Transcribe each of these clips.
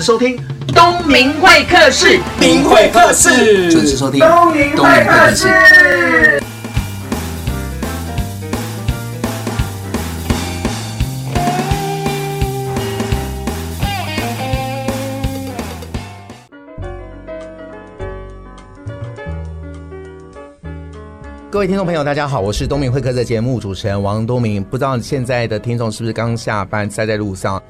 时收听东明会客室，明会客室，准时收听东明会客室。各位听众朋友，大家好，我是东明会客的节目主持人王东明。不知道现在的听众是不是刚下班，塞在路上？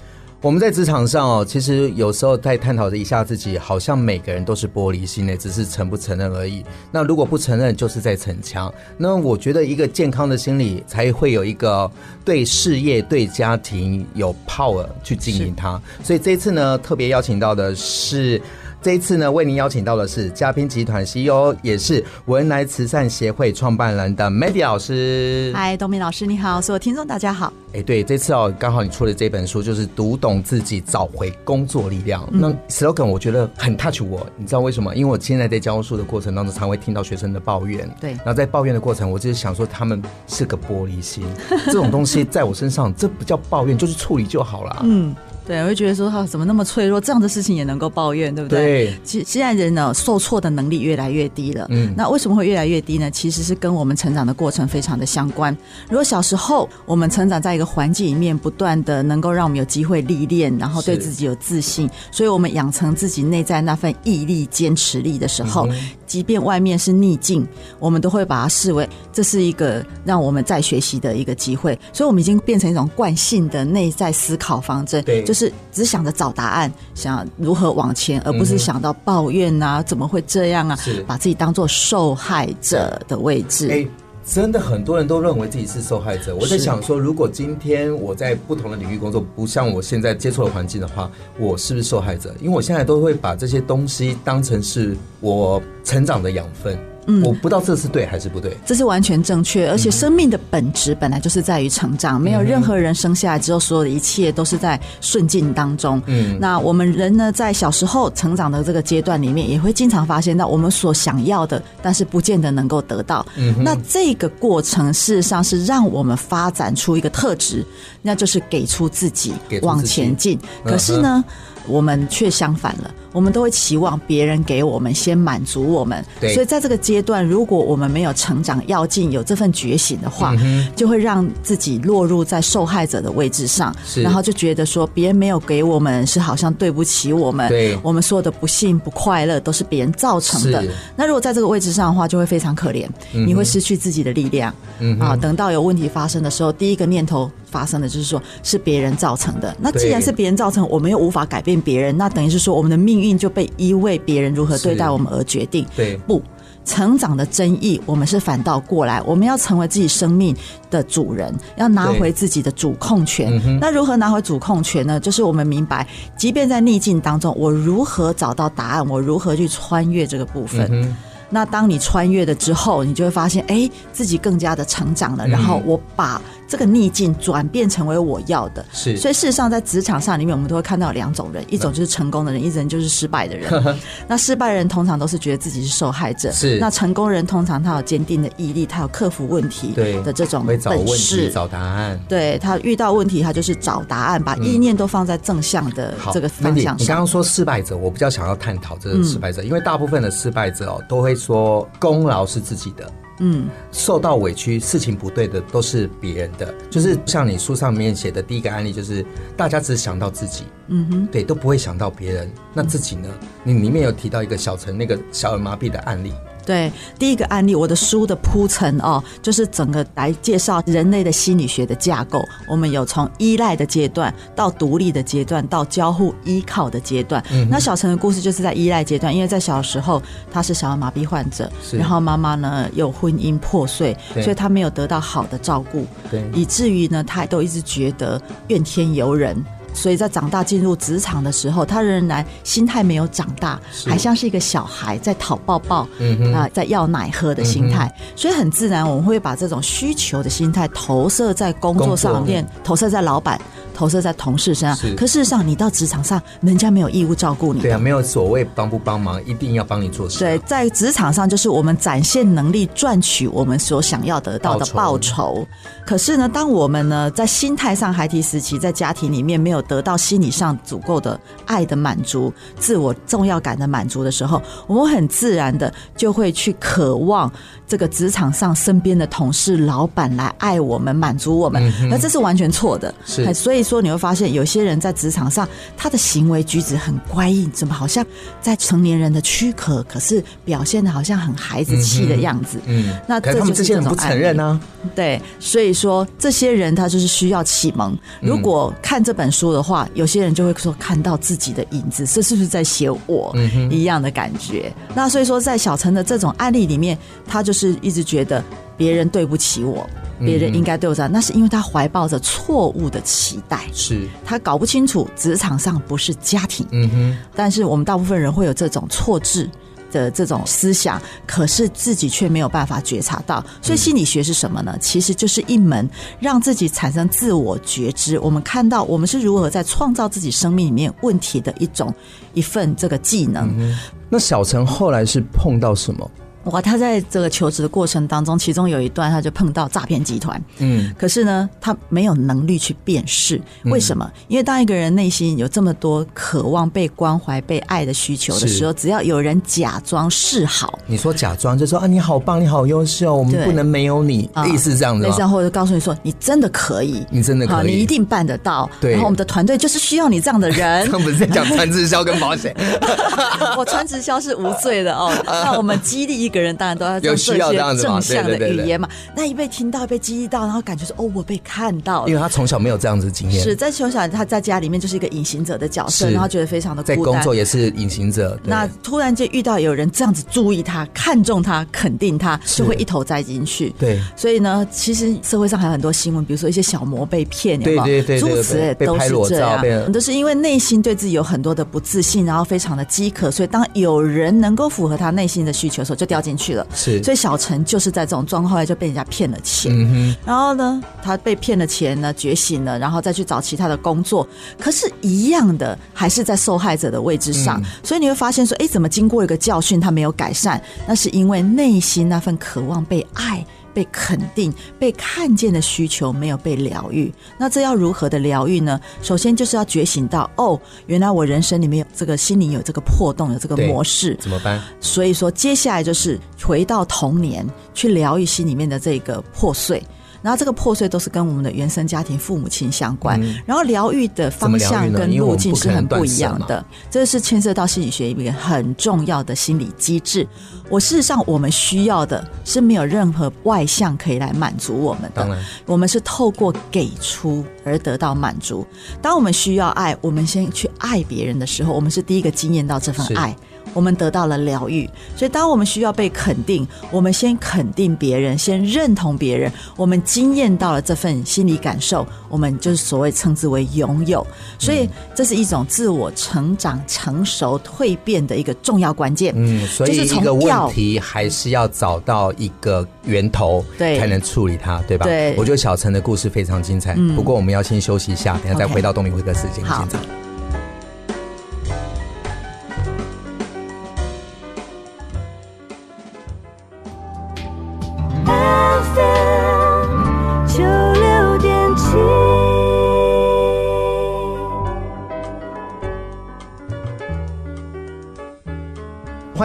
我们在职场上哦，其实有时候在探讨着一下自己，好像每个人都是玻璃心的，只是承不承认而已。那如果不承认，就是在逞强。那我觉得一个健康的心理，才会有一个对事业、对家庭有 power 去经营它。所以这次呢，特别邀请到的是。这一次呢，为您邀请到的是嘉宾集团 CEO，也是文莱慈善协会创办人的 Mandy 老师。嗨，东明老师你好，所有听众大家好。哎，对，这次哦，刚好你出的这本书，就是读懂自己，找回工作力量。嗯、那 slogan 我觉得很 touch 我，你知道为什么？因为我现在在教书的过程当中，常会听到学生的抱怨。对，然后在抱怨的过程，我就是想说，他们是个玻璃心，这种东西在我身上，这不叫抱怨，就是处理就好了。嗯。对，我会觉得说他怎么那么脆弱，这样的事情也能够抱怨，对不对？对。其实现在人呢，受挫的能力越来越低了。嗯。那为什么会越来越低呢？其实是跟我们成长的过程非常的相关。如果小时候我们成长在一个环境里面，不断的能够让我们有机会历练，然后对自己有自信，所以我们养成自己内在那份毅力、坚持力的时候，嗯、即便外面是逆境，我们都会把它视为这是一个让我们再学习的一个机会。所以，我们已经变成一种惯性的内在思考方针。对。就是。是只想着找答案，想如何往前，而不是想到抱怨啊，怎么会这样啊？是把自己当做受害者的位置。哎，真的很多人都认为自己是受害者。我在想说，如果今天我在不同的领域工作，不像我现在接触的环境的话，我是不是受害者？因为我现在都会把这些东西当成是我成长的养分。嗯，我不知道这是对还是不对，这是完全正确。而且生命的本质本来就是在于成长，没有任何人生下来之后所有的一切都是在顺境当中。嗯，那我们人呢，在小时候成长的这个阶段里面，也会经常发现到我们所想要的，但是不见得能够得到。嗯，那这个过程事实上是让我们发展出一个特质，那就是给出自己往前进。可是呢，我们却相反了。我们都会期望别人给我们先满足我们，所以在这个阶段，如果我们没有成长要进，有这份觉醒的话，就会让自己落入在受害者的位置上，然后就觉得说别人没有给我们是好像对不起我们，我们所有的不幸不快乐都是别人造成的。那如果在这个位置上的话，就会非常可怜，你会失去自己的力量。啊。等到有问题发生的时候，第一个念头发生的就是说是别人造成的。那既然是别人造成，我们又无法改变别人，那等于是说我们的命运就被依为别人如何对待我们而决定。对，不成长的争议，我们是反倒过来，我们要成为自己生命的主人，要拿回自己的主控权。那如何拿回主控权呢？就是我们明白，即便在逆境当中，我如何找到答案，我如何去穿越这个部分。那当你穿越了之后，你就会发现，哎，自己更加的成长了。然后我把这个逆境转变成为我要的。是。所以事实上，在职场上里面，我们都会看到两种人：一种就是成功的人，一种就是失败的人。那失败的人通常都是觉得自己是受害者。是。那成功人通常他有坚定的毅力，他有克服问题的这种本事。找答案。对，他遇到问题，他就是找答案，把意念都放在正向的这个方向上。你刚刚说失败者，我比较想要探讨这个失败者，因为大部分的失败者哦都会。说功劳是自己的，嗯，受到委屈，事情不对的都是别人的，就是像你书上面写的第一个案例，就是大家只想到自己，嗯哼，对，都不会想到别人，那自己呢？你里面有提到一个小陈那个小儿麻痹的案例。对，第一个案例，我的书的铺陈哦，就是整个来介绍人类的心理学的架构。我们有从依赖的阶段到独立的阶段，到交互依靠的阶段。嗯，那小陈的故事就是在依赖阶段，因为在小时候他是小儿麻痹患者，然后妈妈呢又婚姻破碎，所以他没有得到好的照顾，对，以至于呢他都一直觉得怨天尤人。所以在长大进入职场的时候，他仍然心态没有长大，还像是一个小孩在讨抱抱，嗯啊、呃，在要奶喝的心态。所以很自然，我们会把这种需求的心态投射在工作上面，投射在老板。投射在同事身上。是可事实上，你到职场上，人家没有义务照顾你。对啊，没有所谓帮不帮忙，一定要帮你做事。对，在职场上就是我们展现能力，赚取我们所想要得到的报酬。可是呢，当我们呢在心态上孩提时期，在家庭里面没有得到心理上足够的爱的满足、自我重要感的满足的时候，我们很自然的就会去渴望这个职场上身边的同事、老板来爱我们、满足我们。那、嗯、这是完全错的。是，所以说你会发现，有些人在职场上，他的行为举止很乖异，怎么好像在成年人的躯壳，可是表现的好像很孩子气的样子。嗯，嗯，那这就是这种不承认呢。对，所以说这些人他就是需要启蒙。如果看这本书的话，有些人就会说看到自己的影子，这是不是在写我一样的感觉？那所以说，在小陈的这种案例里面，他就是一直觉得别人对不起我，别人应该对我这样，那是因为他怀抱着错误的期待，是他搞不清楚职场上不是家庭。嗯哼，但是我们大部分人会有这种错置。的这种思想，可是自己却没有办法觉察到。所以心理学是什么呢？其实就是一门让自己产生自我觉知。我们看到我们是如何在创造自己生命里面问题的一种一份这个技能。嗯，那小陈后来是碰到什么？哇，他在这个求职的过程当中，其中有一段他就碰到诈骗集团。嗯，可是呢，他没有能力去辨识。为什么？因为当一个人内心有这么多渴望被关怀、被爱的需求的时候，只要有人假装示好，你说假装就说啊，你好棒，你好优秀，我们不能没有你，意思这样的，类似或者告诉你说你真的可以，你真的可以，你一定办得到。对，然后我们的团队就是需要你这样的人。他们不是在讲传直销跟保险？我传直销是无罪的哦。那我们激励一个。人当然都要做一些正向的语言嘛。那一被听到，被激励到，然后感觉说：“哦，我被看到了。”因为他从小没有这样子经验，是在从小他在家里面就是一个隐形者的角色，然后觉得非常的孤单。在工作也是隐形者。那突然间遇到有人这样子注意他、看中他、肯定他，就会一头栽进去。对，所以呢，其实社会上还有很多新闻，比如说一些小模被骗，对对对，诸此类都是这样，都是因为内心对自己有很多的不自信，然后非常的饥渴，所以当有人能够符合他内心的需求的时候，就掉进去了。是。所以小陈就是在这种状况，后来就被人家骗了钱。嗯、然后呢，他被骗了钱呢，觉醒了，然后再去找其他的工作。可是，一样的还是在受害者的位置上。嗯、所以你会发现说，哎，怎么经过一个教训，他没有改善？那是因为内心那份渴望被爱。被肯定、被看见的需求没有被疗愈，那这要如何的疗愈呢？首先就是要觉醒到，哦，原来我人生里面有这个心灵有这个破洞，有这个模式，怎么办？所以说，接下来就是回到童年，去疗愈心里面的这个破碎。然后这个破碎都是跟我们的原生家庭父母亲相关，嗯、然后疗愈的方向跟路径是很不一样的，这是牵涉到心理学一个很重要的心理机制。我事实上我们需要的是没有任何外向可以来满足我们的，我们是透过给出而得到满足。当我们需要爱，我们先去爱别人的时候，我们是第一个经验到这份爱。我们得到了疗愈，所以当我们需要被肯定，我们先肯定别人，先认同别人，我们经验到了这份心理感受，我们就是所谓称之为拥有。所以这是一种自我成长、成熟、蜕变的一个重要关键。嗯，所以一个问题还是要找到一个源头，对，才能处理它，对吧？对，我觉得小陈的故事非常精彩。嗯，不过我们要先休息一下，等下再回到东明会客室现场。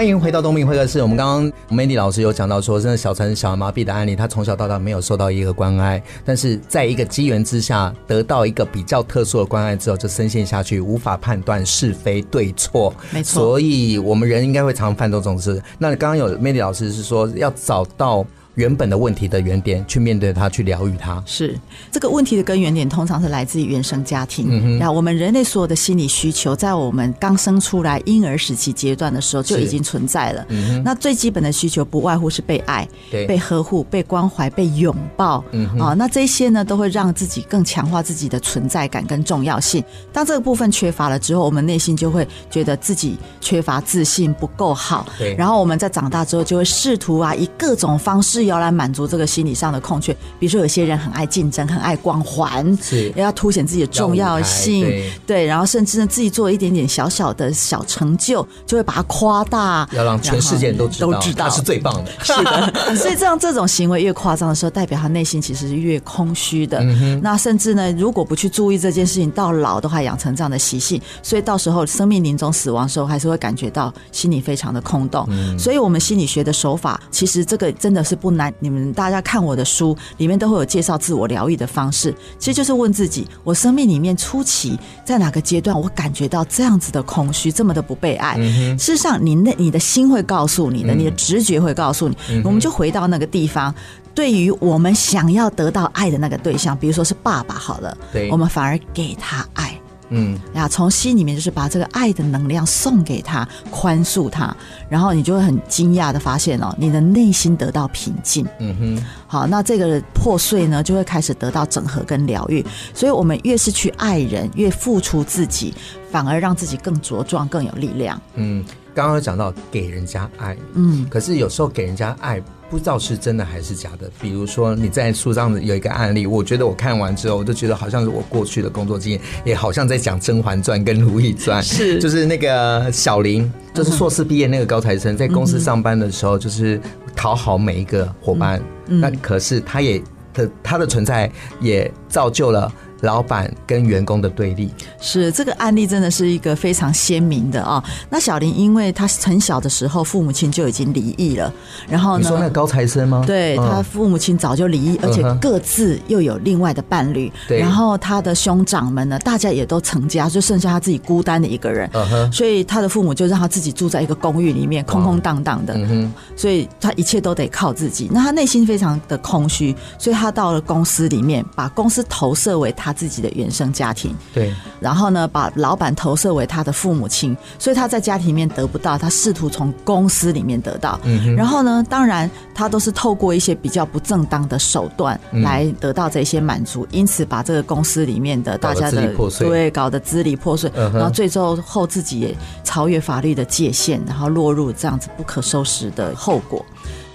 欢迎回到东明会客室。我们刚刚 Mandy 老师有讲到说，真的小陈小儿麻痹的案例，他从小到大没有受到一个关爱，但是在一个机缘之下，得到一个比较特殊的关爱之后，就深陷下去，无法判断是非对错。没错，所以我们人应该会常犯这种事。那刚刚有 Mandy 老师是说要找到。原本的问题的原点，去面对它，去疗愈它。是这个问题的根源点，通常是来自于原生家庭。嗯哼，然后我们人类所有的心理需求，在我们刚生出来婴儿时期阶段的时候就已经存在了。嗯，那最基本的需求不外乎是被爱、对被呵护、被关怀、被拥抱。啊，那这些呢，都会让自己更强化自己的存在感跟重要性。当这个部分缺乏了之后，我们内心就会觉得自己缺乏自信，不够好。对，然后我们在长大之后，就会试图啊，以各种方式。是要来满足这个心理上的空缺。比如说，有些人很爱竞争，很爱光环，是要凸显自己的重要性，对，对，然后甚至呢，自己做一点点小小的小成就，就会把它夸大，要让全世界都知道，都知道他是最棒的。是的，所以这样这种行为越夸张的时候，代表他内心其实是越空虚的。嗯、那甚至呢，如果不去注意这件事情，到老的话养成这样的习性，所以到时候生命临终死亡的时候，还是会感觉到心里非常的空洞。嗯、所以，我们心理学的手法，其实这个真的是不难。你们大家看我的书，里面都会有介绍自我疗愈的方式，其实就是问自己：我生命里面初期在哪个阶段，我感觉到这样子的空虚，这么的不被爱？嗯、事实上，你那你的心会告诉你的，你的直觉会告诉你。嗯、我们就回到那个地方，对于我们想要得到爱的那个对象，比如说是爸爸好了，对，我们反而给他爱。嗯，呀，从心里面就是把这个爱的能量送给他，宽恕他，然后你就会很惊讶的发现哦，你的内心得到平静。嗯哼，好，那这个破碎呢，就会开始得到整合跟疗愈。所以，我们越是去爱人，越付出自己，反而让自己更茁壮、更有力量。嗯，刚刚有讲到给人家爱，嗯，可是有时候给人家爱。不知道是真的还是假的。比如说你在书上有一个案例，我觉得我看完之后，我就觉得好像是我过去的工作经验，也好像在讲《甄嬛传》跟《如懿传》。是，就是那个小林，就是硕士毕业那个高材生，在公司上班的时候，就是讨好每一个伙伴。那可是他也的他的存在也造就了。老板跟员工的对立，是这个案例真的是一个非常鲜明的啊、哦。那小林因为他很小的时候父母亲就已经离异了，然后呢，你说那个高材生吗？对，他父母亲早就离异，而且各自又有另外的伴侣。对，然后他的兄长们呢，大家也都成家，就剩下他自己孤单的一个人。嗯哼，所以他的父母就让他自己住在一个公寓里面，空空荡荡的。嗯哼，所以他一切都得靠自己。那他内心非常的空虚，所以他到了公司里面，把公司投射为他。他自己的原生家庭，对，然后呢，把老板投射为他的父母亲，所以他在家庭里面得不到，他试图从公司里面得到，嗯哼，然后呢，当然他都是透过一些比较不正当的手段来得到这些满足，嗯、因此把这个公司里面的大家的对搞得支离破碎，嗯、然后最终后自己也超越法律的界限，然后落入这样子不可收拾的后果。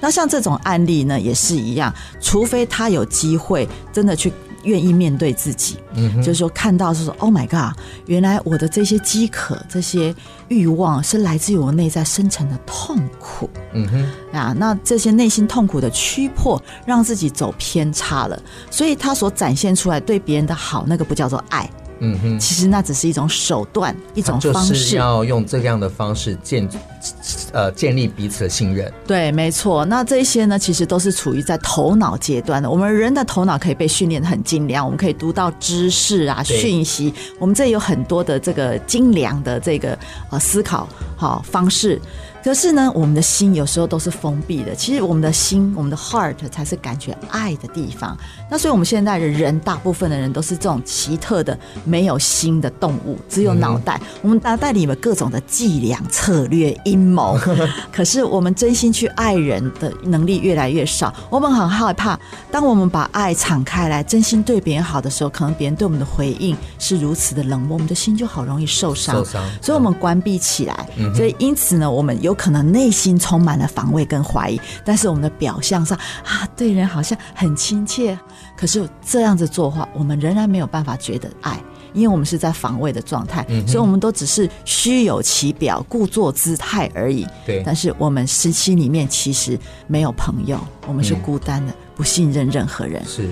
那像这种案例呢，也是一样，除非他有机会真的去。愿意面对自己，嗯，就是说看到是说，Oh my God，原来我的这些饥渴、这些欲望是来自于我内在深层的痛苦，嗯哼，啊，那这些内心痛苦的驱迫，让自己走偏差了，所以他所展现出来对别人的好，那个不叫做爱。嗯哼，其实那只是一种手段，一种方式，就是要用这样的方式建，呃，建立彼此的信任。对，没错。那这些呢，其实都是处于在头脑阶段的。我们人的头脑可以被训练得很精良，我们可以读到知识啊、讯息，我们这有很多的这个精良的这个呃思考好方式。可是呢，我们的心有时候都是封闭的。其实我们的心，我们的 heart 才是感觉爱的地方。那所以我们现在的人，大部分的人都是这种奇特的没有心的动物，只有脑袋。嗯、我们脑袋里面各种的伎俩、策略、阴谋。可是我们真心去爱人的能力越来越少。我们很害怕，当我们把爱敞开来，真心对别人好的时候，可能别人对我们的回应是如此的冷漠，我们的心就好容易受伤。受伤。所以我们关闭起来。嗯、所以因此呢，我们有。有可能内心充满了防卫跟怀疑，但是我们的表象上啊，对人好像很亲切，可是这样子做的话，我们仍然没有办法觉得爱，因为我们是在防卫的状态，嗯、所以我们都只是虚有其表，故作姿态而已。对，但是我们实心里面其实没有朋友，我们是孤单的，嗯、不信任任何人。是。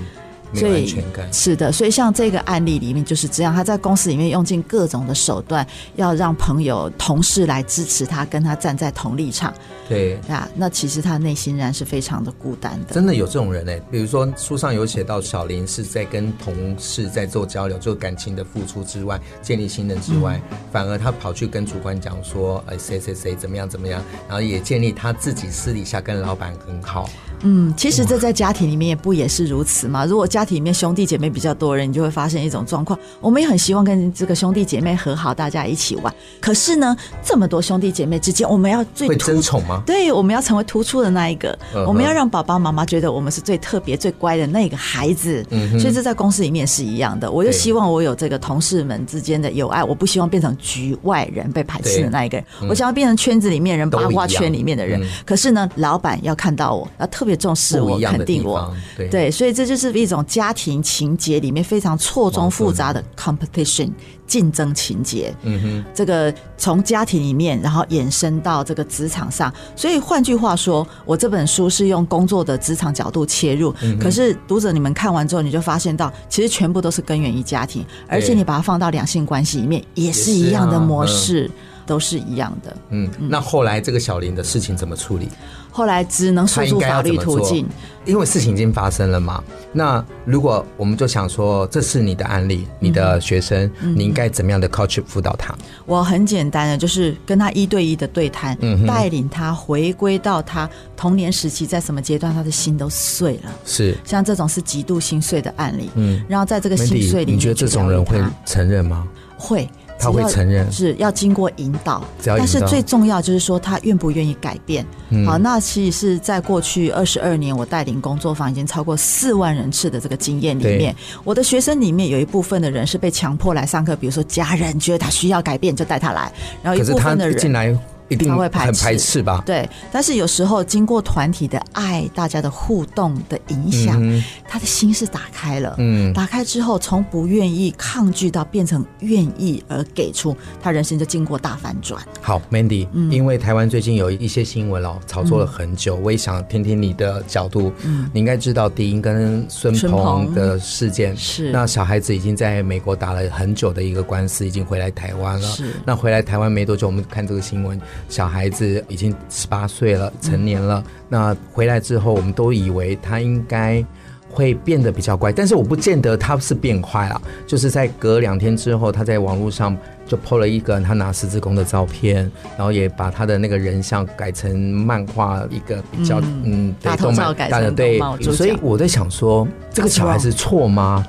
所以是的，所以像这个案例里面就是这样，他在公司里面用尽各种的手段，要让朋友、同事来支持他，跟他站在同立场。对啊，那其实他内心仍然是非常的孤单的。真的有这种人呢？比如说书上有写到，小林是在跟同事在做交流，做感情的付出之外，建立信任之外，嗯、反而他跑去跟主管讲说，哎，谁谁谁怎么样怎么样，然后也建立他自己私底下跟老板很好。嗯，其实这在家庭里面也不也是如此吗？如果家家庭里面兄弟姐妹比较多人，你就会发现一种状况。我们也很希望跟这个兄弟姐妹和好，大家一起玩。可是呢，这么多兄弟姐妹之间，我们要最会争宠吗？对，我们要成为突出的那一个，嗯、我们要让爸爸妈妈觉得我们是最特别、最乖的那个孩子。嗯，所以这在公司里面是一样的。我就希望我有这个同事们之间的友爱，我不希望变成局外人被排斥的那一个人，嗯、我想要变成圈子里面人、八卦圈里面的人。嗯、可是呢，老板要看到我，要特别重视我、肯定我。对，对，所以这就是一种家庭情节里面非常错综复杂的 competition 竞争情节。嗯哼，这个从家庭里面，然后延伸到这个职场上。所以换句话说，我这本书是用工作的职场角度切入。嗯、可是读者你们看完之后，你就发现到，其实全部都是根源于家庭，而且你把它放到两性关系里面，也是一样的模式。都是一样的。嗯，那后来这个小林的事情怎么处理？后来只能诉诸法律途径，因为事情已经发生了嘛。那如果我们就想说，这是你的案例，你的学生，嗯、你应该怎么样的 coach 辅导他？我很简单的，就是跟他一对一的对谈，嗯、带领他回归到他童年时期，在什么阶段他的心都碎了。是，像这种是极度心碎的案例。嗯，然后在这个心碎里面，你觉得这种人会承认吗？会。他会承认是要经过引导，但是最重要就是说他愿不愿意改变。嗯、好，那其实是在过去二十二年，我带领工作坊已经超过四万人次的这个经验里面，我的学生里面有一部分的人是被强迫来上课，比如说家人觉得他需要改变就带他来，然后一部分的人进来。一定会很排斥吧？对，但是有时候经过团体的爱，大家的互动的影响，嗯、他的心是打开了。嗯，打开之后，从不愿意抗拒到变成愿意而给出，他人生就经过大反转。好，Mandy，、嗯、因为台湾最近有一些新闻哦，炒作了很久，嗯、我也想听听你的角度。嗯，你应该知道迪英跟孙鹏的事件是，那小孩子已经在美国打了很久的一个官司，已经回来台湾了。是，那回来台湾没多久，我们看这个新闻。小孩子已经十八岁了，成年了。那回来之后，我们都以为他应该会变得比较乖，但是我不见得他是变坏了。就是在隔两天之后，他在网络上。就 po 了一个他拿十字弓的照片，然后也把他的那个人像改成漫画一个比较嗯，嗯对，动漫改成对，所以我在想说，这个小孩子错吗？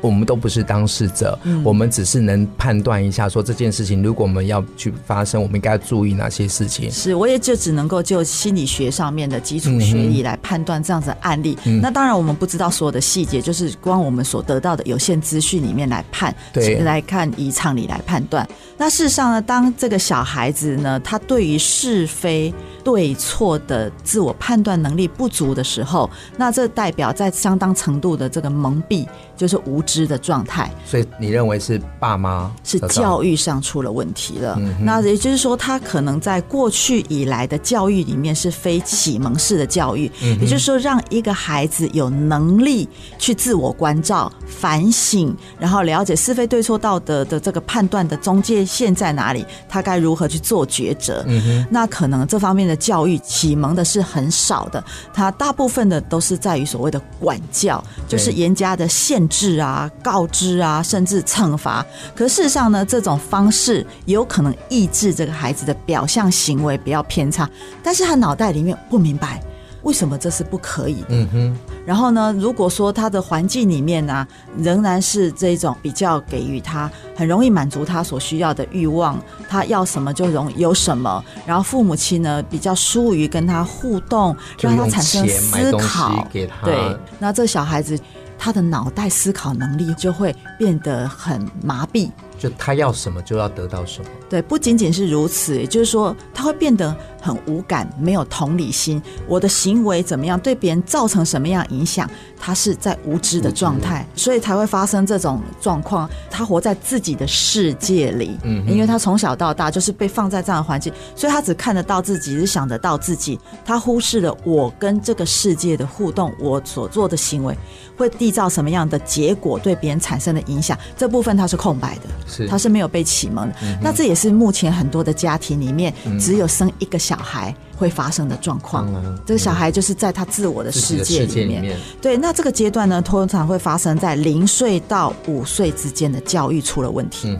我们都不是当事者，嗯、我们只是能判断一下，说这件事情如果我们要去发生，我们应该要注意哪些事情。是，我也就只能够就心理学上面的基础学理来判断这样子的案例。嗯、那当然我们不知道所有的细节，就是光我们所得到的有限资讯里面来判，对，来看以常理来判断。那事实上呢，当这个小孩子呢，他对于是非对错的自我判断能力不足的时候，那这代表在相当程度的这个蒙蔽，就是无知的状态。所以你认为是爸妈是教育上出了问题了？嗯、那也就是说，他可能在过去以来的教育里面是非启蒙式的教育，嗯、也就是说，让一个孩子有能力去自我关照、反省，然后了解是非对错道德的这个判断的。中介线在哪里？他该如何去做抉择？嗯哼，那可能这方面的教育启蒙的是很少的，他大部分的都是在于所谓的管教，就是严加的限制啊、告知啊，甚至惩罚。可事实上呢，这种方式有可能抑制这个孩子的表象行为不要偏差，但是他脑袋里面不明白。为什么这是不可以的？嗯哼。然后呢，如果说他的环境里面呢、啊，仍然是这种比较给予他很容易满足他所需要的欲望，他要什么就容易有什么。然后父母亲呢，比较疏于跟他互动，让他产生思考。给他对，那这小孩子他的脑袋思考能力就会变得很麻痹。就他要什么就要得到什么。对，不仅仅是如此，也就是说他会变得很无感，没有同理心。我的行为怎么样，对别人造成什么样影响，他是在无知的状态，所以才会发生这种状况。他活在自己的世界里，嗯，因为他从小到大就是被放在这样的环境，所以他只看得到自己，只想得到自己，他忽视了我跟这个世界的互动，我所做的行为会缔造什么样的结果，对别人产生的影响，这部分他是空白的。是，他是没有被启蒙的。嗯、那这也是目前很多的家庭里面，只有生一个小孩，会发生的状况。嗯、这个小孩就是在他自我的世界里面。里面对，那这个阶段呢，通常会发生在零岁到五岁之间的教育出了问题。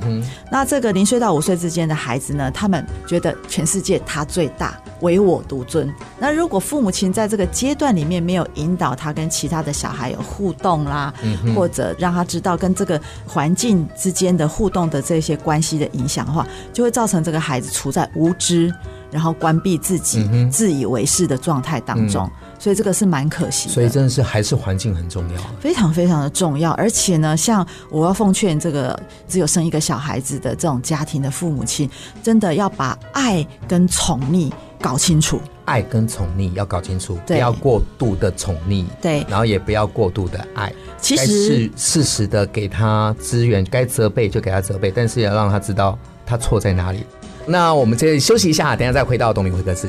那这个零岁到五岁之间的孩子呢，他们觉得全世界他最大，唯我独尊。那如果父母亲在这个阶段里面没有引导他跟其他的小孩有互动啦，嗯、或者让他知道跟这个环境之间的互动的这些关系的影响的话，就会造成这个孩子处在无知，然后关闭自己、嗯、自以为是的状态当中。嗯、所以这个是蛮可惜的。所以真的是还是环境很重要，非常非常的重要。而且呢，像我要奉劝这个只有生一个小孩子的这种家庭的父母亲，真的要把爱跟宠溺搞清楚。爱跟宠溺要搞清楚，不要过度的宠溺，对，然后也不要过度的爱。其实是适时的给他资源，该责备就给他责备，但是也要让他知道他错在哪里。那我们这里休息一下，等下再回到董明会客室。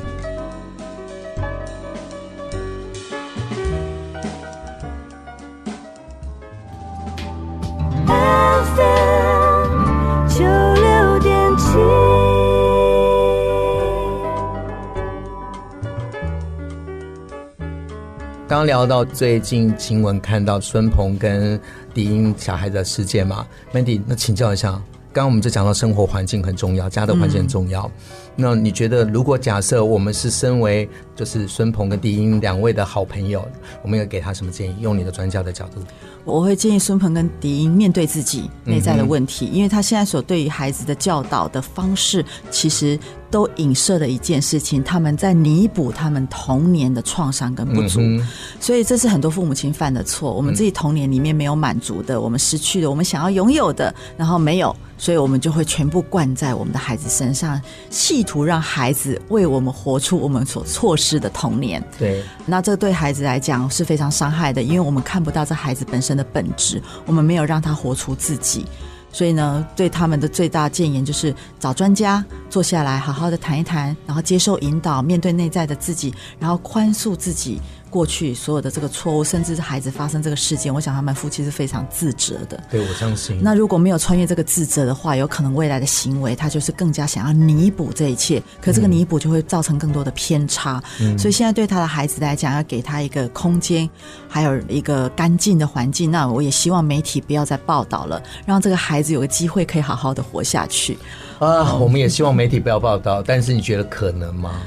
刚聊到最近新闻看到孙鹏跟迪英小孩的事件嘛，Mandy，那请教一下，刚刚我们就讲到生活环境很重要，家的环境很重要。嗯、那你觉得，如果假设我们是身为就是孙鹏跟迪英两位的好朋友，我们要给他什么建议？用你的专家的角度，我会建议孙鹏跟迪英面对自己内在的问题，嗯、因为他现在所对于孩子的教导的方式，其实。都影射了一件事情，他们在弥补他们童年的创伤跟不足，嗯、所以这是很多父母亲犯的错。我们自己童年里面没有满足的，我们失去的我们想要拥有的，然后没有，所以我们就会全部灌在我们的孩子身上，企图让孩子为我们活出我们所错失的童年。对，那这对孩子来讲是非常伤害的，因为我们看不到这孩子本身的本质，我们没有让他活出自己。所以呢，对他们的最大建言就是找专家坐下来，好好的谈一谈，然后接受引导，面对内在的自己，然后宽恕自己。过去所有的这个错误，甚至是孩子发生这个事件，我想他们夫妻是非常自责的。对，我相信。那如果没有穿越这个自责的话，有可能未来的行为他就是更加想要弥补这一切，可这个弥补就会造成更多的偏差。嗯。所以现在对他的孩子来讲，要给他一个空间，还有一个干净的环境。那我也希望媒体不要再报道了，让这个孩子有个机会可以好好的活下去。啊，我们也希望媒体不要报道，但是你觉得可能吗？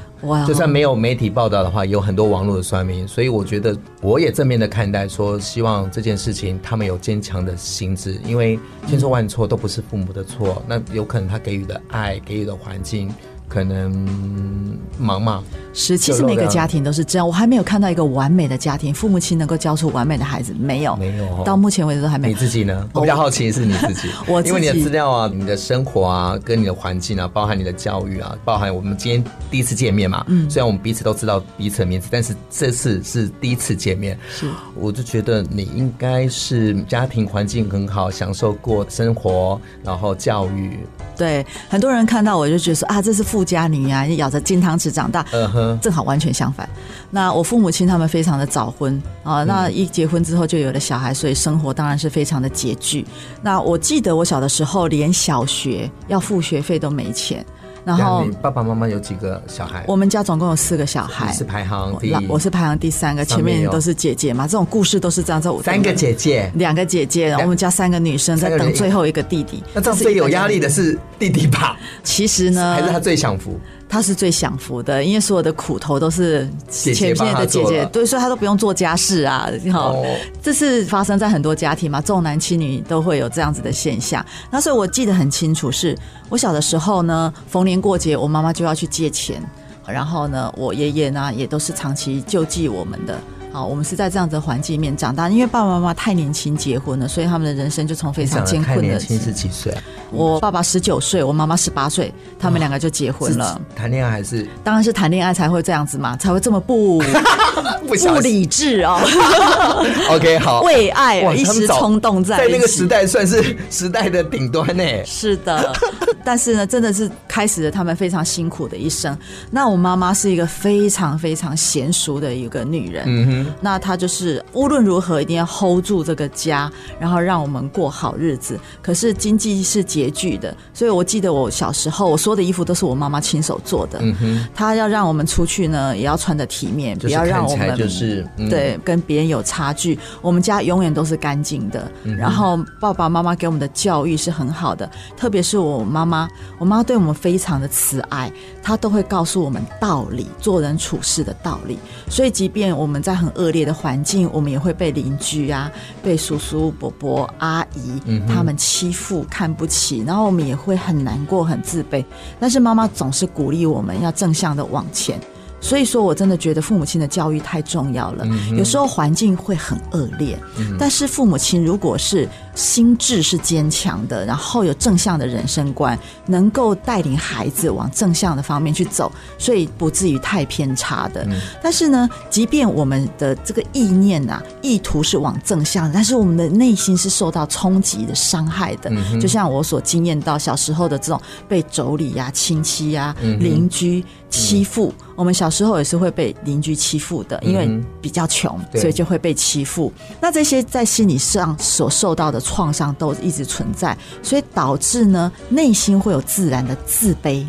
就算没有媒体报道的话，有很多网络的酸民，所以我觉得我也正面的看待，说希望这件事情他们有坚强的心智，因为千错万错都不是父母的错，那有可能他给予的爱，给予的环境。可能忙嘛？是，其实每个家庭都是这样。我还没有看到一个完美的家庭，父母亲能够教出完美的孩子，没有，没有、哦。到目前为止都还没有。你自己呢？我比较好奇的是你 自己，因为你的资料啊，你的生活啊，跟你的环境啊，包含你的教育啊，包含我们今天第一次见面嘛。嗯。虽然我们彼此都知道彼此的名字，但是这次是第一次见面。是。我就觉得你应该是家庭环境很好，享受过生活，然后教育。对，很多人看到我就觉得说啊，这是富家女啊，咬着金汤匙长大。嗯哼，正好完全相反。那我父母亲他们非常的早婚啊，那一结婚之后就有了小孩，所以生活当然是非常的拮据。那我记得我小的时候，连小学要付学费都没钱。然后爸爸妈妈有几个小孩？我们家总共有四个小孩，你是排行第一，我是排行第三个，前面都是姐姐嘛。这种故事都是这样子。三个姐姐，两个姐姐，然后我们家三个女生在等最后一个弟弟。那这样最有压力的是弟弟吧？其实呢，还是他最享福。他是最享福的，因为所有的苦头都是前面的姐姐，对，所以他都不用做家事啊。好，这是发生在很多家庭嘛，重男轻女都会有这样子的现象。那所以我记得很清楚，是我小的时候呢，逢年过节，我妈妈就要去借钱，然后呢，我爷爷呢也都是长期救济我们的。好，我们是在这样子的环境里面长大，因为爸爸妈妈太年轻结婚了，所以他们的人生就从非常艰困的。太年轻是几岁？我爸爸十九岁，我妈妈十八岁，他们两个就结婚了。谈恋爱还是？当然是谈恋爱才会这样子嘛，才会这么不 不理智哦。OK，好，为爱一时冲动在，在那个时代算是时代的顶端呢。是的，但是呢，真的是开始了他们非常辛苦的一生。那我妈妈是一个非常非常娴熟的一个女人，嗯哼，那她就是无论如何一定要 hold 住这个家，然后让我们过好日子。可是经济是拮据的，所以我记得我小时候，我所有的衣服都是我妈妈亲手做的。嗯哼，她要让我们出去呢，也要穿的体面，不要让我们就是、嗯、对跟别人有差距。我们家永远都是干净的，嗯、然后爸爸妈妈给我们的教育是很好的，特别是我妈妈，我妈对我们非常的慈爱，她都会告诉我们道理，做人处事的道理。所以，即便我们在很恶劣的环境，我们也会被邻居啊、被叔叔伯伯、阿姨、嗯、他们欺负、看不起，然后我们也会很难过、很自卑。但是妈妈总是鼓励我们要正向的往前。所以说，我真的觉得父母亲的教育太重要了。有时候环境会很恶劣，但是父母亲如果是心智是坚强的，然后有正向的人生观，能够带领孩子往正向的方面去走，所以不至于太偏差的。但是呢，即便我们的这个意念啊，意图是往正向，但是我们的内心是受到冲击的、伤害的。就像我所经验到小时候的这种被妯娌呀、亲戚呀、邻居欺负。我们小时候也是会被邻居欺负的，因为比较穷，所以就会被欺负。那这些在心理上所受到的创伤都一直存在，所以导致呢，内心会有自然的自卑。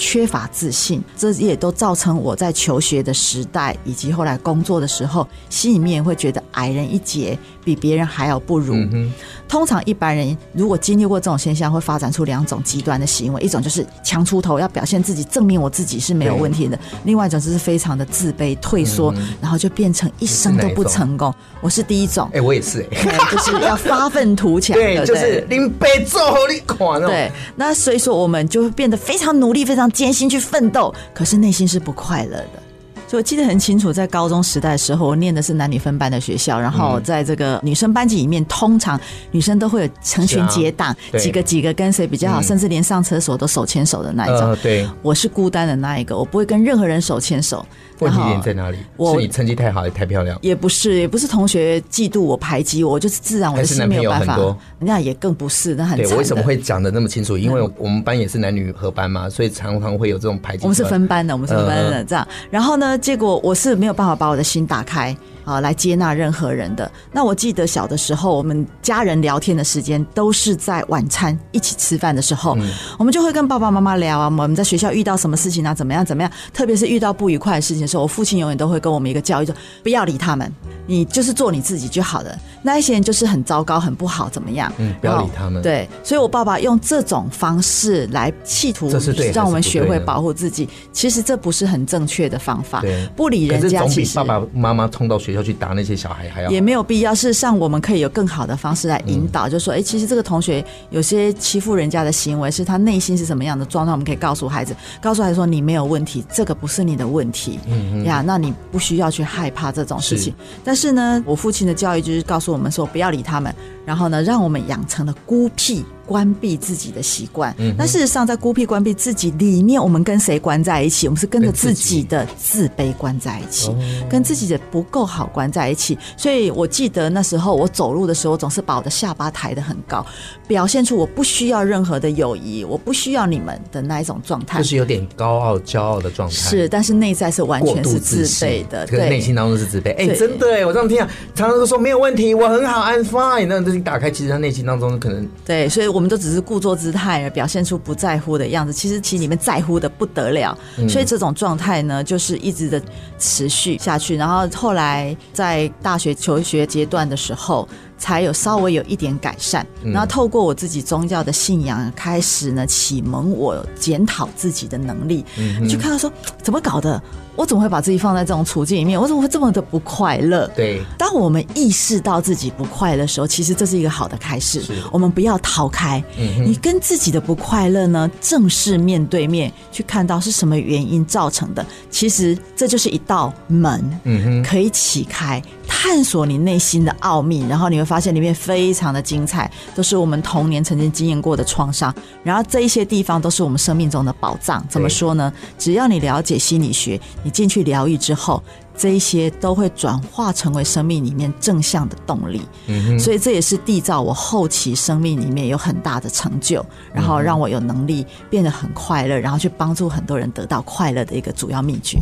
缺乏自信，这也都造成我在求学的时代以及后来工作的时候，心里面会觉得矮人一截，比别人还要不如。嗯、通常一般人如果经历过这种现象，会发展出两种极端的行为：一种就是强出头，要表现自己，证明我自己是没有问题的；另外一种就是非常的自卑、退缩，嗯、然后就变成一生都不成功。我是第一种，哎、欸，我也是、欸，就是要发愤图强，对，就是林北做好你看对，那所以说我们就会变得非常努力，非常。艰辛去奋斗，可是内心是不快乐的。所以我记得很清楚，在高中时代的时候，我念的是男女分班的学校，然后在这个女生班级里面，通常女生都会有成群结党，几个几个跟谁比较好，甚至连上厕所都手牵手的那一种。对，我是孤单的那一个，我不会跟任何人手牵手。问题点在哪里？我是你成绩太好，也太漂亮？也不是，也不是同学嫉妒我、排挤我，就是自然我的心没有办法。那也更不是，那很对。我为什么会讲的那么清楚？因为我们班也是男女合班嘛，所以常常会有这种排挤。我们是分班的，我们是分班的这样。然后呢，结果我是没有办法把我的心打开。啊，来接纳任何人的。那我记得小的时候，我们家人聊天的时间都是在晚餐一起吃饭的时候，嗯、我们就会跟爸爸妈妈聊啊，我们在学校遇到什么事情啊，怎么样怎么样。特别是遇到不愉快的事情的时候，我父亲永远都会跟我们一个教育说：不要理他们，你就是做你自己就好了。那一些人就是很糟糕、很不好，怎么样？嗯，不要理他们。对，所以我爸爸用这种方式来企图让我们学会保护自己。其实这不是很正确的方法。对，不理人家，其实爸爸妈妈冲到学校去打那些小孩还要也没有必要。事实上，我们可以有更好的方式来引导，嗯、就是说，哎，其实这个同学有些欺负人家的行为，是他内心是什么样的状态？我们可以告诉孩子，告诉孩子说，你没有问题，这个不是你的问题。嗯嗯呀，那你不需要去害怕这种事情。是但是呢，我父亲的教育就是告诉我们说，不要理他们，然后呢，让我们养成了孤僻。关闭自己的习惯，嗯，那事实上，在孤僻关闭自己里面，我们跟谁关在一起？我们是跟着自己的自卑关在一起，跟自己的不够好关在一起。所以我记得那时候我走路的时候，总是把我的下巴抬得很高，表现出我不需要任何的友谊，我不需要你们的那一种状态，就是有点高傲、骄傲的状态。是，但是内在是完全是自卑的，对，内心当中是自卑。哎，真的哎，我这样听啊，常常都说没有问题，我很好，I'm fine。那打开，其实他内心当中可能对，所以我们都只是故作姿态而表现出不在乎的样子，其实其实你们在乎的不得了，嗯、所以这种状态呢，就是一直的持续下去。然后后来在大学求学阶段的时候，才有稍微有一点改善。然后透过我自己宗教的信仰，开始呢启蒙我检讨自己的能力，嗯、哼就看到说怎么搞的。我怎么会把自己放在这种处境里面？我怎么会这么的不快乐？对，当我们意识到自己不快乐的时候，其实这是一个好的开始。我们不要逃开，嗯、你跟自己的不快乐呢，正式面对面去看到是什么原因造成的。其实这就是一道门，可以启开。探索你内心的奥秘，然后你会发现里面非常的精彩，都是我们童年曾经经验过的创伤，然后这一些地方都是我们生命中的宝藏。怎么说呢？只要你了解心理学，你进去疗愈之后。这一些都会转化成为生命里面正向的动力，嗯，所以这也是缔造我后期生命里面有很大的成就，然后让我有能力变得很快乐，然后去帮助很多人得到快乐的一个主要秘诀。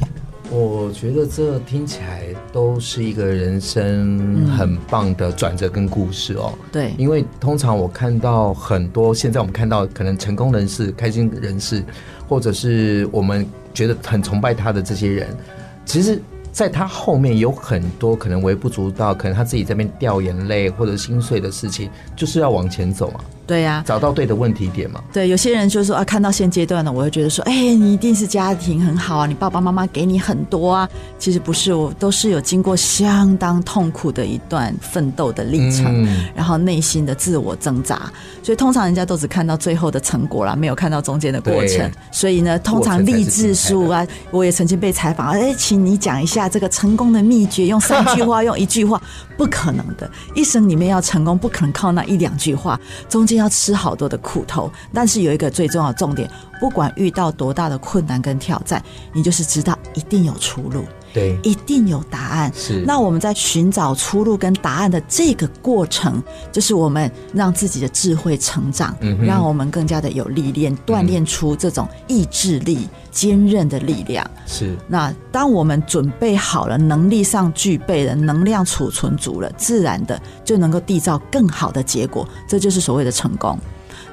我觉得这听起来都是一个人生很棒的转折跟故事哦。对，因为通常我看到很多现在我们看到可能成功人士、开心人士，或者是我们觉得很崇拜他的这些人，其实。在他后面有很多可能微不足道，可能他自己在那边掉眼泪或者心碎的事情，就是要往前走啊。对呀、啊，找到对的问题点嘛。对，有些人就是说啊，看到现阶段呢，我会觉得说，哎、欸，你一定是家庭很好啊，你爸爸妈妈给你很多啊。其实不是，我都是有经过相当痛苦的一段奋斗的历程，嗯、然后内心的自我挣扎。所以通常人家都只看到最后的成果啦，没有看到中间的过程。所以呢，通常励志书啊，我也曾经被采访，哎、欸，请你讲一下这个成功的秘诀，用三句话，用一句话，不可能的，一生里面要成功，不可能靠那一两句话，中间。要吃好多的苦头，但是有一个最重要的重点，不管遇到多大的困难跟挑战，你就是知道一定有出路。对，一定有答案。是，那我们在寻找出路跟答案的这个过程，就是我们让自己的智慧成长，嗯、让我们更加的有历练，锻炼出这种意志力、坚韧的力量。是，那当我们准备好了，能力上具备了，能量储存足了，自然的就能够缔造更好的结果。这就是所谓的成功。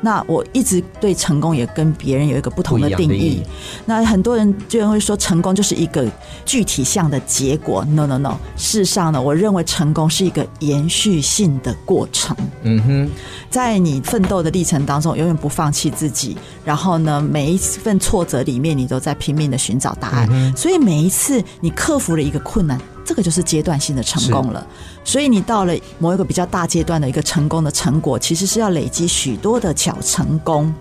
那我一直对成功也跟别人有一个不同的定义。那很多人居然会说，成功就是一个具体项的结果。No No No，事实上呢，我认为成功是一个延续性的过程。嗯哼，在你奋斗的历程当中，永远不放弃自己。然后呢，每一份挫折里面，你都在拼命的寻找答案。嗯，所以每一次你克服了一个困难。这个就是阶段性的成功了，所以你到了某一个比较大阶段的一个成功的成果，其实是要累积许多的小成功。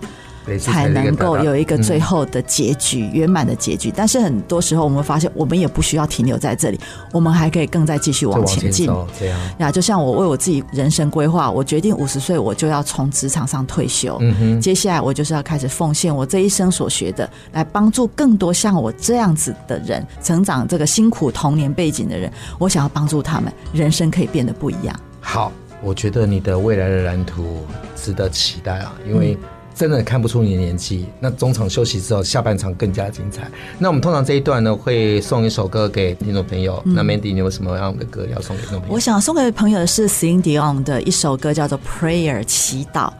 才能够有一个最后的结局，圆满的结局。但是很多时候，我们会发现，我们也不需要停留在这里，我们还可以更再继续往前进。这样呀，就像我为我自己人生规划，我决定五十岁我就要从职场上退休。接下来我就是要开始奉献我这一生所学的，来帮助更多像我这样子的人成长。这个辛苦童年背景的人，我想要帮助他们，人生可以变得不一样。好，我觉得你的未来的蓝图值得期待啊，因为。真的看不出你的年纪。那中场休息之后，下半场更加精彩。那我们通常这一段呢，会送一首歌给听众朋友。嗯、那 Mandy，你有什么样的歌要送给听众朋友？我想送给朋友的是 Celine Dion 的一首歌，叫做《Prayer》祈祷。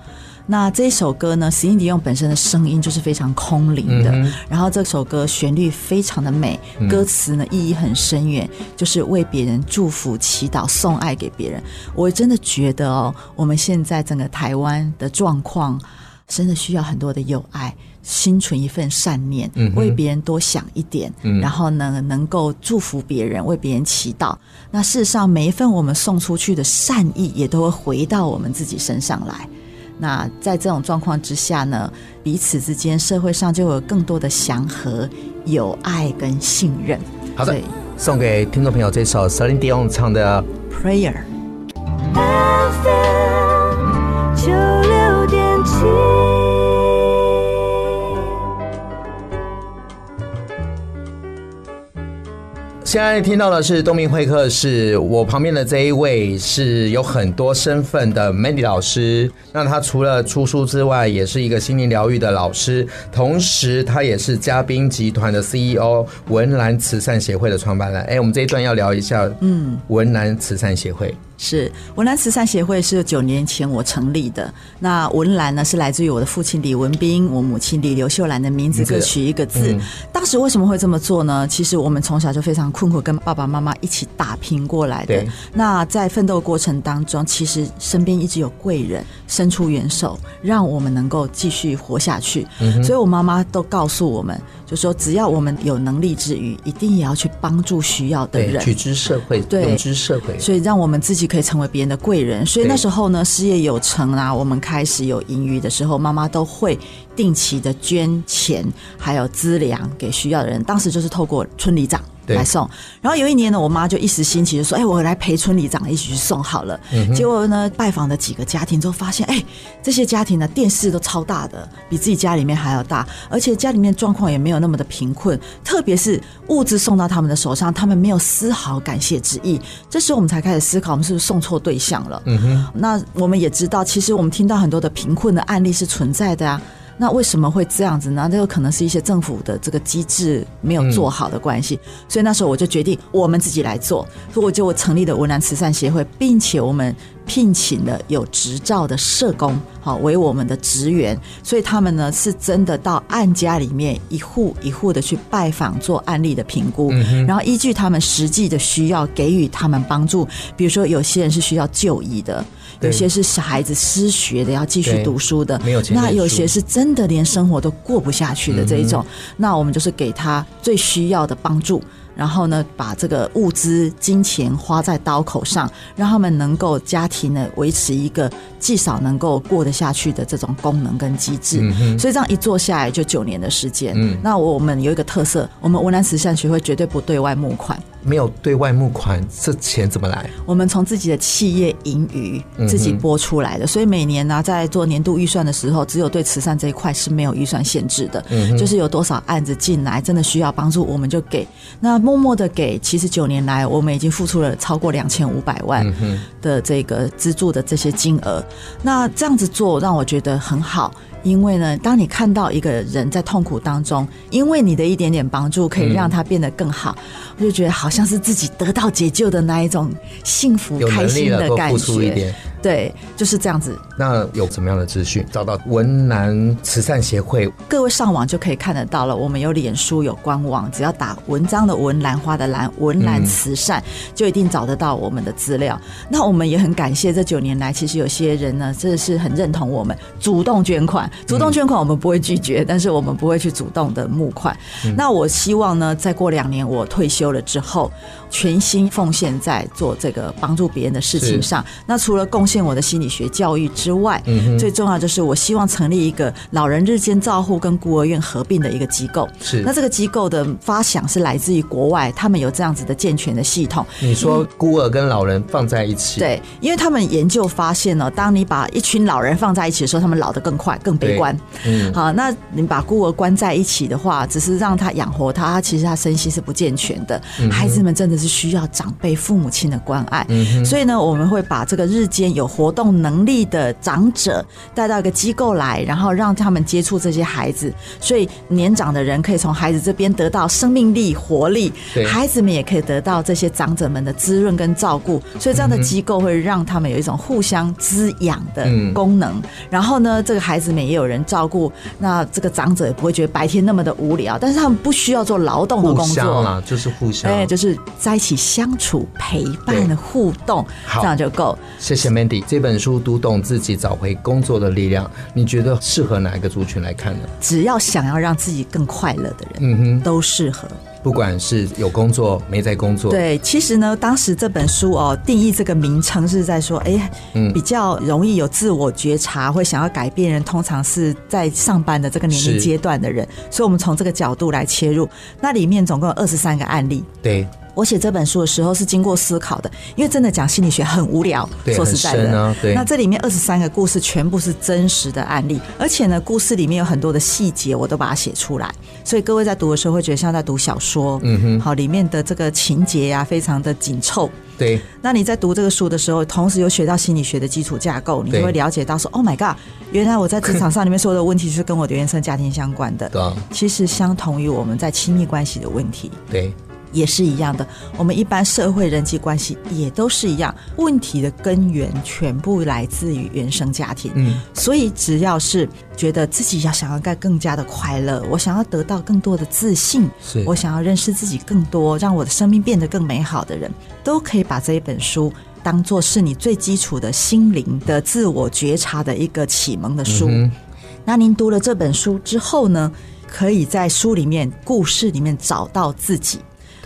那这首歌呢，Celine Dion 本身的声音就是非常空灵的。嗯、然后这首歌旋律非常的美，歌词呢意义很深远，就是为别人祝福、祈祷、送爱给别人。我真的觉得哦，我们现在整个台湾的状况。真的需要很多的友爱，心存一份善念，嗯、为别人多想一点，嗯、然后呢，能够祝福别人，为别人祈祷。那事实上，每一份我们送出去的善意，也都会回到我们自己身上来。那在这种状况之下呢，彼此之间，社会上就有更多的祥和、友爱跟信任。好的，送给听众朋友这首 Celine Dion 唱的《Prayer》。现在听到的是东明会客室，我旁边的这一位是有很多身份的 Mandy 老师。那他除了出书之外，也是一个心灵疗愈的老师，同时他也是嘉宾集团的 CEO，文兰慈善协会的创办人。哎，我们这一段要聊一下，嗯，文兰慈善协会。是文兰慈善协会是九年前我成立的。那文兰呢，是来自于我的父亲李文斌，我母亲李刘秀兰的名字各取一个字。嗯、当时为什么会这么做呢？其实我们从小就非常困苦，跟爸爸妈妈一起打拼过来的。那在奋斗过程当中，其实身边一直有贵人伸出援手，让我们能够继续活下去。嗯、所以我妈妈都告诉我们，就说只要我们有能力之余，一定也要去帮助需要的人，取之社会，对，用之社会。所以让我们自己。可以成为别人的贵人，所以那时候呢，事业有成啊，我们开始有盈余的时候，妈妈都会定期的捐钱，还有资粮给需要的人。当时就是透过村里长，来送。然后有一年呢，我妈就一时兴起就说：“哎，我来陪村里长一起去送好了。”结果呢，拜访了几个家庭之后，发现哎，这些家庭呢，电视都超大的，比自己家里面还要大，而且家里面状况也没有那么的贫困，特别是物资送到他们的手上，他们没有丝毫感谢之意。这时候我们才开始思考，我们是不是送错对象了？嗯哼。那我们也知道，其实我们听到很多的贫困的案例是存在的啊。那为什么会这样子呢？这个可能是一些政府的这个机制没有做好的关系。所以那时候我就决定，我们自己来做。所以我就成立了文南慈善协会，并且我们。聘请了有执照的社工，好为我们的职员，所以他们呢是真的到案家里面一户一户的去拜访，做案例的评估，然后依据他们实际的需要给予他们帮助。比如说，有些人是需要就医的，有些是小孩子失学的，要继续读书的，没有钱，那有些是真的连生活都过不下去的这一种，那我们就是给他最需要的帮助。然后呢，把这个物资、金钱花在刀口上，让他们能够家庭呢维持一个至少能够过得下去的这种功能跟机制。嗯、所以这样一做下来就九年的时间。嗯，那我们有一个特色，我们文南慈善学会绝对不对外募款。没有对外募款，这钱怎么来？我们从自己的企业盈余自己拨出来的，嗯、所以每年呢、啊，在做年度预算的时候，只有对慈善这一块是没有预算限制的。嗯，就是有多少案子进来，真的需要帮助，我们就给。那默默的给，其实九年来，我们已经付出了超过两千五百万的这个资助的这些金额。那这样子做，让我觉得很好。因为呢，当你看到一个人在痛苦当中，因为你的一点点帮助可以让他变得更好，嗯、我就觉得好像是自己得到解救的那一种幸福、开心的感觉。对，就是这样子。那有什么样的资讯？找到文澜慈善协会，各位上网就可以看得到了。我们有脸书，有官网，只要打文章的文，兰花的兰，文澜慈善，就一定找得到我们的资料。那我们也很感谢这九年来，其实有些人呢，真的是很认同我们，主动捐款。主动捐款我们不会拒绝，但是我们不会去主动的募款。那我希望呢，再过两年我退休了之后，全心奉献在做这个帮助别人的事情上。那除了贡献。我的心理学教育之外，嗯，最重要就是我希望成立一个老人日间照护跟孤儿院合并的一个机构。是，那这个机构的发想是来自于国外，他们有这样子的健全的系统。你说孤儿跟老人放在一起，对，因为他们研究发现呢，当你把一群老人放在一起的时候，他们老得更快、更悲观。嗯，好，那你把孤儿关在一起的话，只是让他养活他，他其实他身心是不健全的。孩子们真的是需要长辈、父母亲的关爱。嗯，所以呢，我们会把这个日间有有活动能力的长者带到一个机构来，然后让他们接触这些孩子，所以年长的人可以从孩子这边得到生命力、活力，孩子们也可以得到这些长者们的滋润跟照顾。所以这样的机构会让他们有一种互相滋养的功能。然后呢，这个孩子们也有人照顾，那这个长者也不会觉得白天那么的无聊，但是他们不需要做劳动的工作，就是互相，哎，就是在一起相处、陪伴互动，这样就够。谢谢 Mandy。这本书读懂自己，找回工作的力量，你觉得适合哪一个族群来看呢？只要想要让自己更快乐的人，嗯哼，都适合。不管是有工作没在工作，对，其实呢，当时这本书哦，定义这个名称是在说，哎，嗯，比较容易有自我觉察，会想要改变人，通常是在上班的这个年龄阶段的人，所以我们从这个角度来切入。那里面总共有二十三个案例，对。我写这本书的时候是经过思考的，因为真的讲心理学很无聊，说实在的。那这里面二十三个故事全部是真实的案例，而且呢，故事里面有很多的细节，我都把它写出来，所以各位在读的时候会觉得像在读小说。嗯哼，好，里面的这个情节呀、啊，非常的紧凑。对，那你在读这个书的时候，同时有学到心理学的基础架构，你就会了解到说，Oh my God，原来我在职场上里面所有的问题是跟我的原生家庭相关的。对，其实相同于我们在亲密关系的问题。对。也是一样的，我们一般社会人际关系也都是一样，问题的根源全部来自于原生家庭。嗯，所以只要是觉得自己要想要该更加的快乐，我想要得到更多的自信，是我想要认识自己更多，让我的生命变得更美好的人，都可以把这一本书当做是你最基础的心灵的自我觉察的一个启蒙的书。嗯，那您读了这本书之后呢，可以在书里面、故事里面找到自己。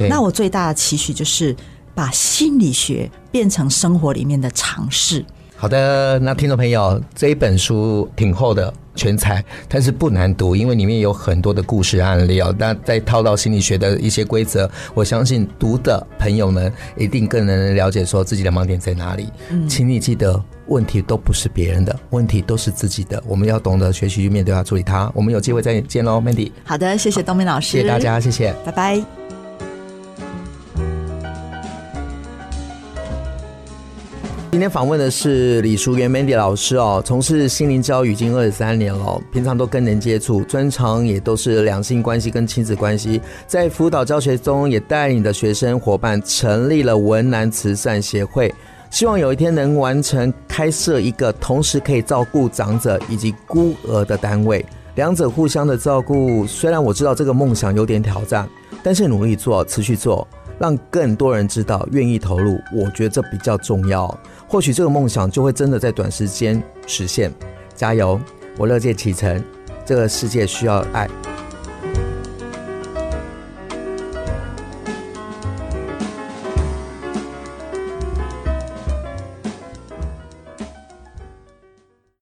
那我最大的期许就是把心理学变成生活里面的常识。好的，那听众朋友，这一本书挺厚的。全才，但是不难读，因为里面有很多的故事案例哦。那再套到心理学的一些规则，我相信读的朋友们一定更能了解说自己的盲点在哪里。嗯，请你记得，问题都不是别人的，问题都是自己的。我们要懂得学习去面对它，处理它。我们有机会再见喽，Mandy。好的，谢谢东明老师，谢谢大家，谢谢，拜拜。今天访问的是李淑媛 Mandy 老师哦，从事心灵教育已经二十三年了，平常都跟人接触，专长也都是两性关系跟亲子关系，在辅导教学中也带领的学生伙伴成立了文南慈善协会，希望有一天能完成开设一个同时可以照顾长者以及孤儿的单位，两者互相的照顾。虽然我知道这个梦想有点挑战，但是努力做，持续做。让更多人知道，愿意投入，我觉得这比较重要。或许这个梦想就会真的在短时间实现。加油，我乐见启程。这个世界需要爱。